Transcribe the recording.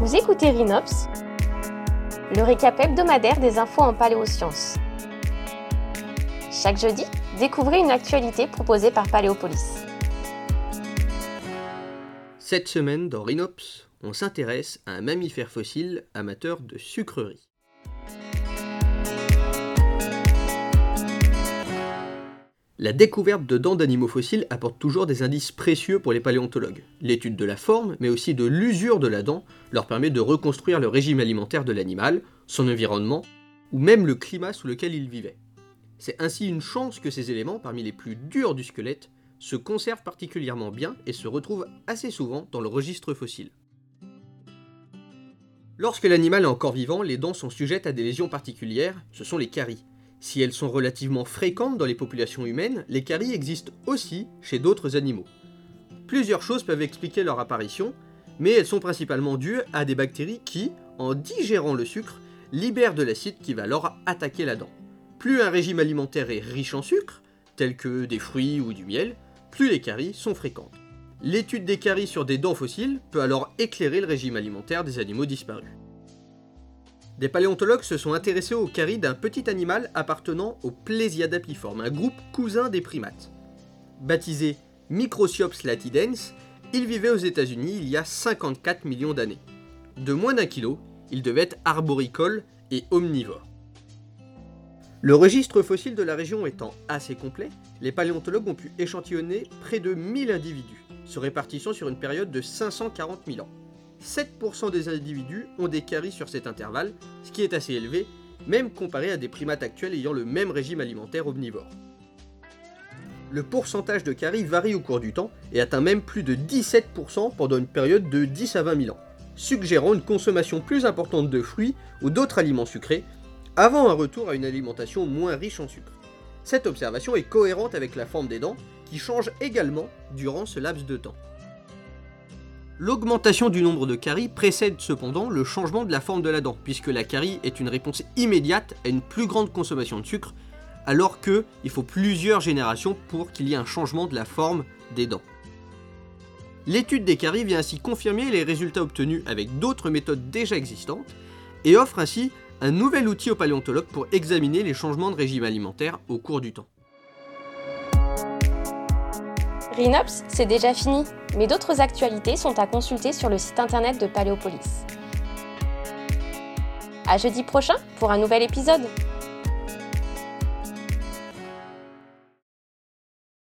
Vous écoutez Rhinops, le récap hebdomadaire des infos en paléosciences. Chaque jeudi, découvrez une actualité proposée par Paléopolis. Cette semaine, dans Rhinops, on s'intéresse à un mammifère fossile amateur de sucreries. La découverte de dents d'animaux fossiles apporte toujours des indices précieux pour les paléontologues. L'étude de la forme, mais aussi de l'usure de la dent, leur permet de reconstruire le régime alimentaire de l'animal, son environnement, ou même le climat sous lequel il vivait. C'est ainsi une chance que ces éléments, parmi les plus durs du squelette, se conservent particulièrement bien et se retrouvent assez souvent dans le registre fossile. Lorsque l'animal est encore vivant, les dents sont sujettes à des lésions particulières, ce sont les caries. Si elles sont relativement fréquentes dans les populations humaines, les caries existent aussi chez d'autres animaux. Plusieurs choses peuvent expliquer leur apparition, mais elles sont principalement dues à des bactéries qui, en digérant le sucre, libèrent de l'acide qui va alors attaquer la dent. Plus un régime alimentaire est riche en sucre, tel que des fruits ou du miel, plus les caries sont fréquentes. L'étude des caries sur des dents fossiles peut alors éclairer le régime alimentaire des animaux disparus des paléontologues se sont intéressés aux caries d'un petit animal appartenant au Plesiadapiforme, un groupe cousin des primates. Baptisé Microciops latidens, il vivait aux États-Unis il y a 54 millions d'années. De moins d'un kilo, il devait être arboricole et omnivore. Le registre fossile de la région étant assez complet, les paléontologues ont pu échantillonner près de 1000 individus, se répartissant sur une période de 540 000 ans. 7% des individus ont des caries sur cet intervalle, ce qui est assez élevé, même comparé à des primates actuels ayant le même régime alimentaire omnivore. Le pourcentage de caries varie au cours du temps et atteint même plus de 17% pendant une période de 10 à 20 000 ans, suggérant une consommation plus importante de fruits ou d'autres aliments sucrés, avant un retour à une alimentation moins riche en sucre. Cette observation est cohérente avec la forme des dents, qui change également durant ce laps de temps. L'augmentation du nombre de caries précède cependant le changement de la forme de la dent, puisque la carie est une réponse immédiate à une plus grande consommation de sucre, alors qu'il faut plusieurs générations pour qu'il y ait un changement de la forme des dents. L'étude des caries vient ainsi confirmer les résultats obtenus avec d'autres méthodes déjà existantes et offre ainsi un nouvel outil aux paléontologues pour examiner les changements de régime alimentaire au cours du temps. Rhinops, c'est déjà fini, mais d'autres actualités sont à consulter sur le site internet de Paléopolis. À jeudi prochain pour un nouvel épisode.